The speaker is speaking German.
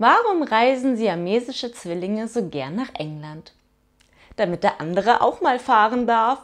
Warum reisen siamesische Zwillinge so gern nach England? Damit der andere auch mal fahren darf